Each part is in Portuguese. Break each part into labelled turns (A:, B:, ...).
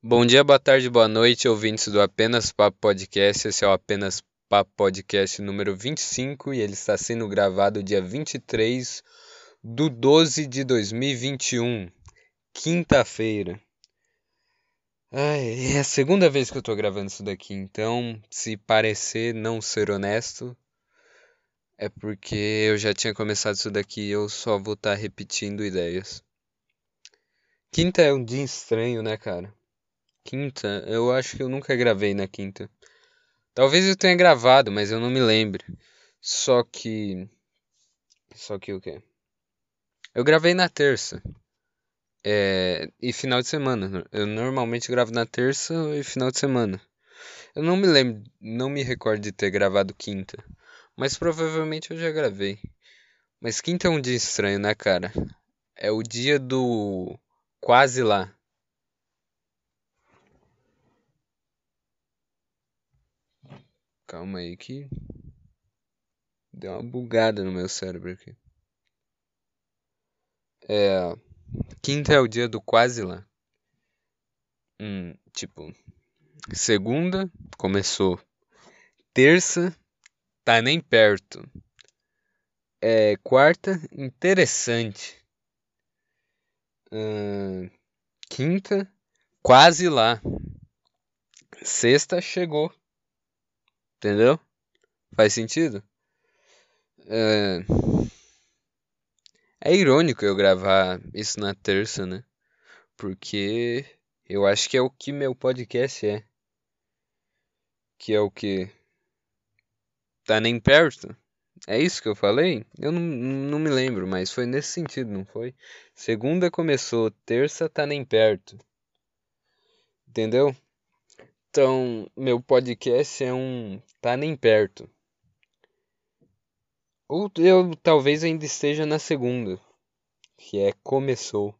A: Bom dia, boa tarde, boa noite, ouvintes do Apenas Papo Podcast. Esse é o Apenas Papo Podcast número 25 e ele está sendo gravado dia 23 do 12 de 2021, quinta-feira. É a segunda vez que eu tô gravando isso daqui, então se parecer não ser honesto, é porque eu já tinha começado isso daqui e eu só vou estar tá repetindo ideias. Quinta é um dia estranho, né, cara? Quinta, eu acho que eu nunca gravei na quinta. Talvez eu tenha gravado, mas eu não me lembro. Só que. Só que o quê? Eu gravei na terça. É... E final de semana. Eu normalmente gravo na terça e final de semana. Eu não me lembro, não me recordo de ter gravado quinta. Mas provavelmente eu já gravei. Mas quinta é um dia estranho, né, cara? É o dia do quase lá. Calma aí que deu uma bugada no meu cérebro aqui. É, quinta é o dia do quase lá. Hum, tipo, segunda começou. Terça tá nem perto. É, quarta, interessante. Hum, quinta, quase lá. Sexta chegou. Entendeu? Faz sentido? É... é irônico eu gravar isso na terça, né? Porque eu acho que é o que meu podcast é. Que é o que. Tá nem perto? É isso que eu falei? Eu não, não me lembro, mas foi nesse sentido, não foi? Segunda começou, terça tá nem perto. Entendeu? Então, meu podcast é um tá nem perto. Ou eu talvez ainda esteja na segunda, que é começou.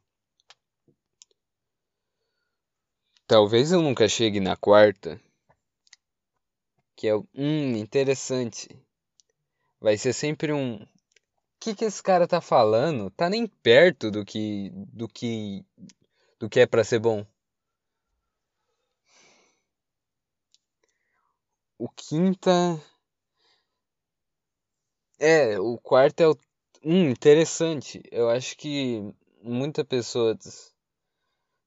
A: Talvez eu nunca chegue na quarta, que é hum, interessante. Vai ser sempre um o que que esse cara tá falando? Tá nem perto do que do que do que é para ser bom. O quinta. É, o quarto é o. Hum, interessante. Eu acho que muitas pessoas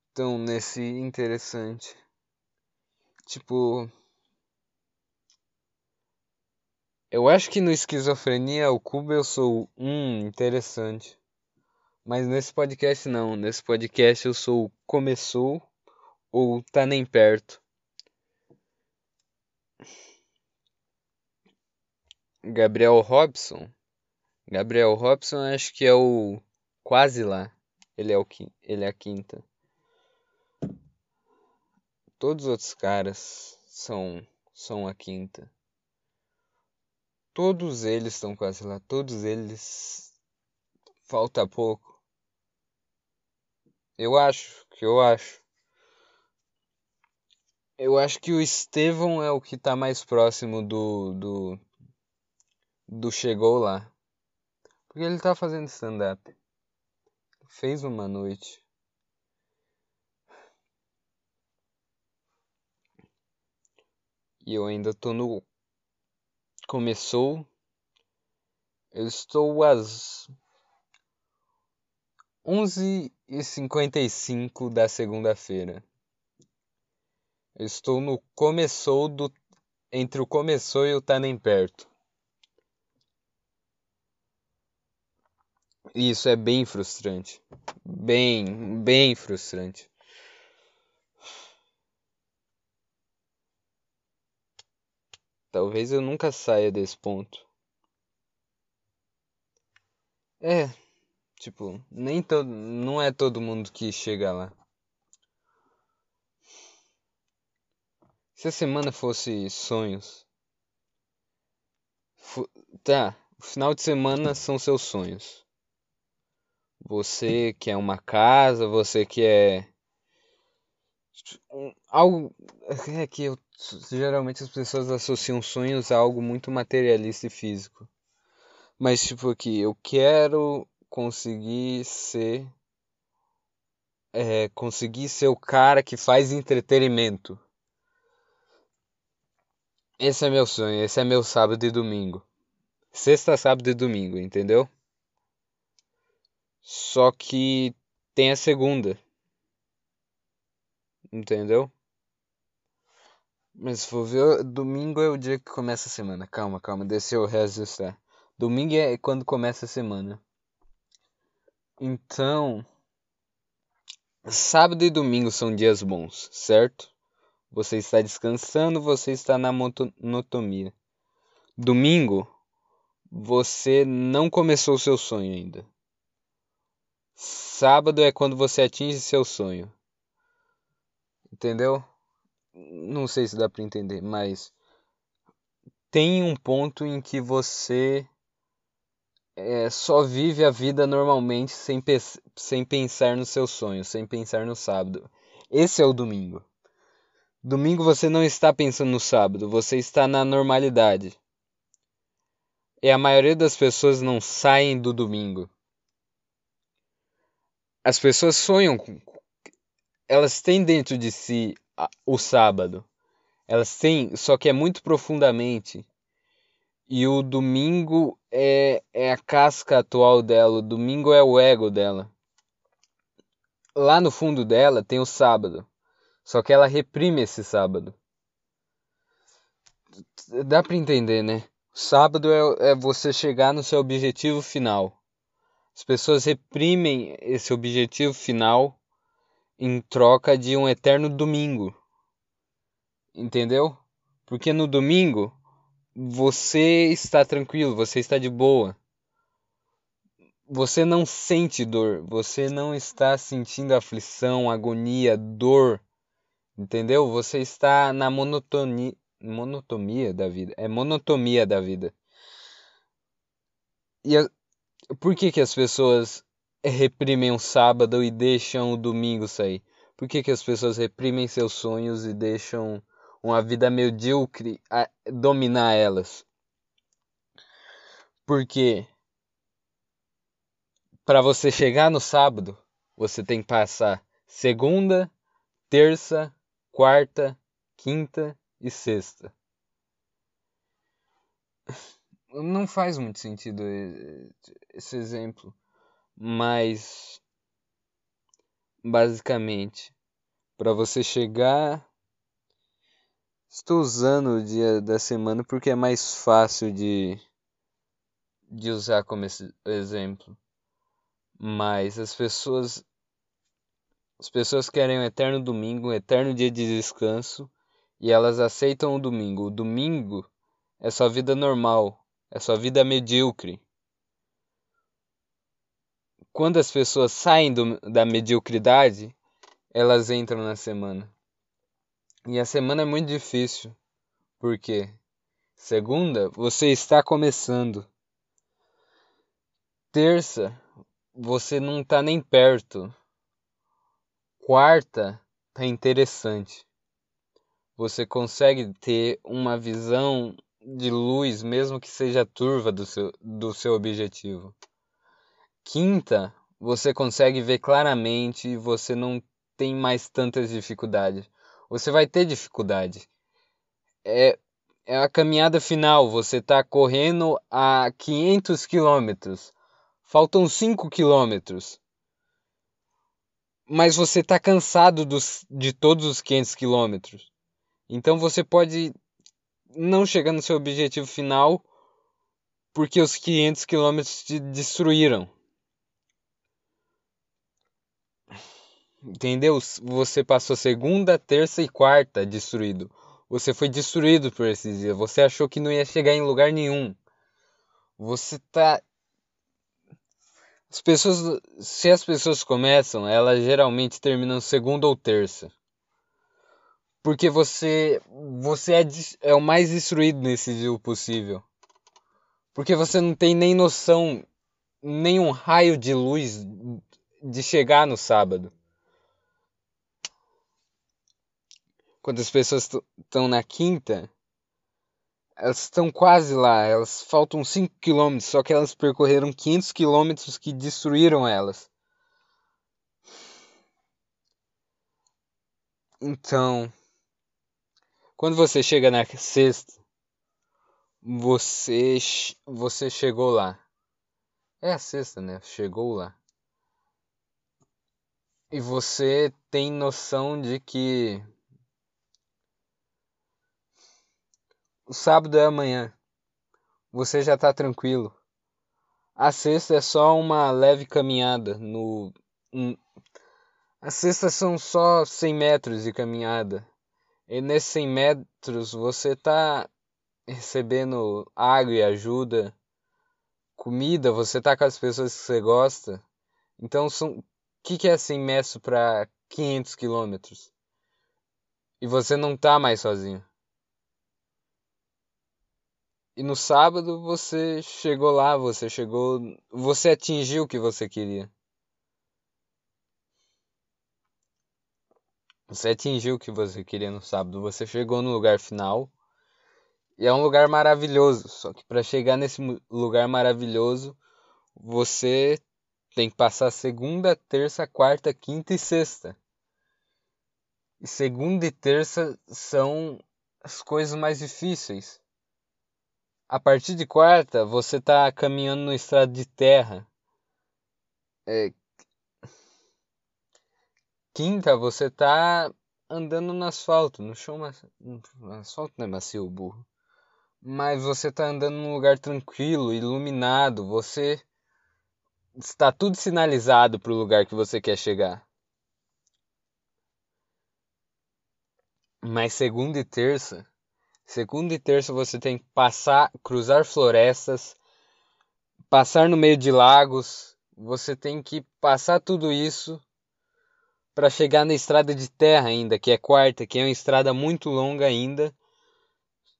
A: estão nesse interessante. Tipo. Eu acho que no Esquizofrenia o Cubo eu sou hum, interessante. Mas nesse podcast não. Nesse podcast eu sou começou ou tá nem perto. Gabriel Robson. Gabriel Robson acho que é o quase lá. Ele é o ele é a quinta. Todos os outros caras são são a quinta. Todos eles estão quase lá. Todos eles falta pouco. Eu acho, que eu acho. Eu acho que o Estevão é o que está mais próximo do, do do Chegou Lá. Porque ele tá fazendo stand-up. Fez uma noite. E eu ainda tô no. Começou. Eu estou às 11h55 da segunda-feira. Eu estou no começou do. Entre o começou e o tá nem perto. Isso é bem frustrante. Bem, bem frustrante. Talvez eu nunca saia desse ponto. É, tipo, nem todo, não é todo mundo que chega lá. Se a semana fosse sonhos, tá, o final de semana são seus sonhos. Você quer uma casa, você quer um, algo é que eu, geralmente as pessoas associam sonhos a algo muito materialista e físico. Mas tipo aqui, eu quero conseguir ser é conseguir ser o cara que faz entretenimento. Esse é meu sonho, esse é meu sábado e domingo. Sexta, sábado e domingo, entendeu? Só que tem a segunda. Entendeu? Mas se for ver, domingo é o dia que começa a semana. Calma, calma, desceu o registrar. Domingo é quando começa a semana. Então, sábado e domingo são dias bons, certo? Você está descansando, você está na monotonia. Domingo, você não começou o seu sonho ainda. Sábado é quando você atinge seu sonho. Entendeu? Não sei se dá para entender, mas tem um ponto em que você é, só vive a vida normalmente sem, pe sem pensar no seu sonho, sem pensar no sábado. Esse é o domingo. Domingo você não está pensando no sábado, você está na normalidade. E a maioria das pessoas não saem do domingo as pessoas sonham com. Elas têm dentro de si o sábado. Elas têm, só que é muito profundamente. E o domingo é, é a casca atual dela, o domingo é o ego dela. Lá no fundo dela tem o sábado. Só que ela reprime esse sábado. Dá para entender, né? Sábado é, é você chegar no seu objetivo final. As pessoas reprimem esse objetivo final em troca de um eterno domingo. Entendeu? Porque no domingo você está tranquilo, você está de boa. Você não sente dor, você não está sentindo aflição, agonia, dor. Entendeu? Você está na monotonia, monotonia da vida. É monotonia da vida. E por que, que as pessoas reprimem o sábado e deixam o domingo sair? Por que, que as pessoas reprimem seus sonhos e deixam uma vida medíocre dominar elas? Porque para você chegar no sábado, você tem que passar segunda, terça, quarta, quinta e sexta não faz muito sentido esse exemplo, mas basicamente para você chegar estou usando o dia da semana porque é mais fácil de de usar como exemplo. Mas as pessoas as pessoas querem um eterno domingo, um eterno dia de descanso e elas aceitam o domingo. O domingo é sua vida normal, é sua vida medíocre. Quando as pessoas saem do, da mediocridade, elas entram na semana. E a semana é muito difícil. Por quê? Segunda, você está começando. Terça, você não está nem perto. Quarta, tá interessante. Você consegue ter uma visão de luz, mesmo que seja turva do seu, do seu objetivo. Quinta, você consegue ver claramente e você não tem mais tantas dificuldades. Você vai ter dificuldade. É, é a caminhada final. Você está correndo a 500 quilômetros. Faltam 5 quilômetros. Mas você está cansado dos, de todos os 500 quilômetros. Então você pode não chegar no seu objetivo final porque os 500 quilômetros te destruíram. Entendeu? Você passou segunda, terça e quarta destruído. Você foi destruído por esses dias. Você achou que não ia chegar em lugar nenhum. Você tá. As pessoas. Se as pessoas começam, elas geralmente terminam segunda ou terça porque você você é, é o mais destruído nesse dia possível. Porque você não tem nem noção, nem um raio de luz de chegar no sábado. Quando as pessoas estão na quinta, elas estão quase lá, elas faltam 5 km, só que elas percorreram 500 km que destruíram elas. Então, quando você chega na sexta, você você chegou lá. É a sexta, né? Chegou lá. E você tem noção de que o sábado é amanhã. Você já tá tranquilo. A sexta é só uma leve caminhada no as cestas são só 100 metros de caminhada. E nesses 100 metros você está recebendo água e ajuda, comida, você está com as pessoas que você gosta. Então, são... o que, que é 100 metros para 500 quilômetros? E você não está mais sozinho. E no sábado você chegou lá, você chegou, você atingiu o que você queria. Você atingiu o que você queria no sábado, você chegou no lugar final. E é um lugar maravilhoso, só que para chegar nesse lugar maravilhoso, você tem que passar segunda, terça, quarta, quinta e sexta. E segunda e terça são as coisas mais difíceis. A partir de quarta, você está caminhando no estrado de terra. É, Quinta, você tá andando no asfalto, no chão macio. Asfalto não é macio, burro. Mas você tá andando num lugar tranquilo, iluminado, você está tudo sinalizado para o lugar que você quer chegar. Mas segunda e terça, segunda e terça você tem que passar, cruzar florestas, passar no meio de lagos, você tem que passar tudo isso para chegar na estrada de terra ainda, que é quarta, que é uma estrada muito longa ainda.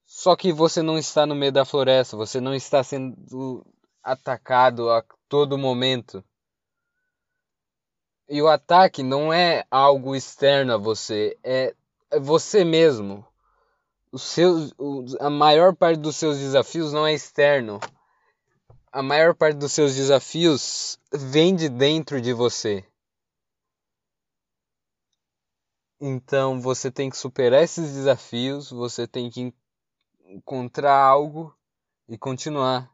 A: Só que você não está no meio da floresta, você não está sendo atacado a todo momento. E o ataque não é algo externo a você, é, é você mesmo. Os seus, a maior parte dos seus desafios não é externo. A maior parte dos seus desafios vem de dentro de você. Então você tem que superar esses desafios, você tem que encontrar algo e continuar.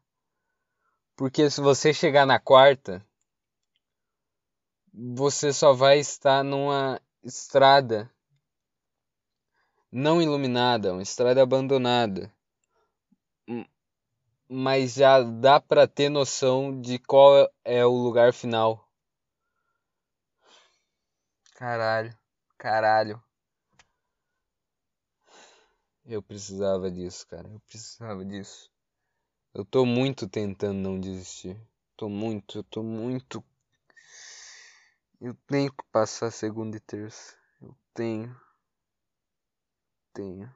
A: Porque se você chegar na quarta, você só vai estar numa estrada não iluminada, uma estrada abandonada. Mas já dá para ter noção de qual é o lugar final. Caralho. Caralho. Eu precisava disso, cara. Eu precisava disso. Eu tô muito tentando não desistir. Tô muito, eu tô muito. Eu tenho que passar segunda e terça. Eu tenho. Tenho.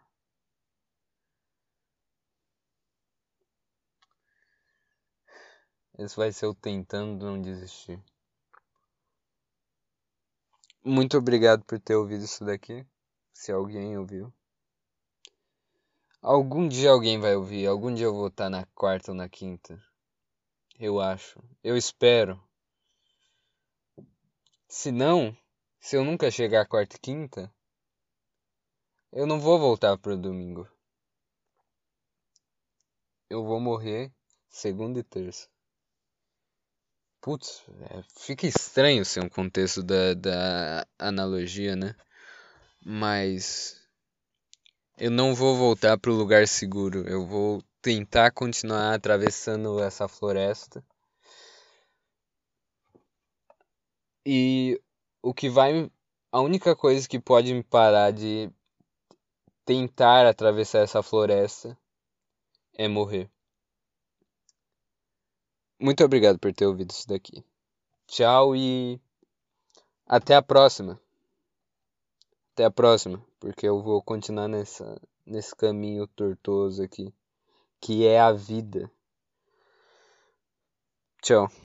A: Esse vai ser eu tentando não desistir. Muito obrigado por ter ouvido isso daqui. Se alguém ouviu. Algum dia alguém vai ouvir. Algum dia eu vou estar na quarta ou na quinta. Eu acho. Eu espero. Se não, se eu nunca chegar à quarta e quinta, eu não vou voltar pro domingo. Eu vou morrer segunda e terça. Putz, é, fica estranho ser um contexto da, da analogia, né? Mas eu não vou voltar para o lugar seguro. Eu vou tentar continuar atravessando essa floresta. E o que vai. A única coisa que pode me parar de tentar atravessar essa floresta é morrer. Muito obrigado por ter ouvido isso daqui. Tchau e até a próxima. Até a próxima, porque eu vou continuar nessa nesse caminho tortuoso aqui, que é a vida. Tchau.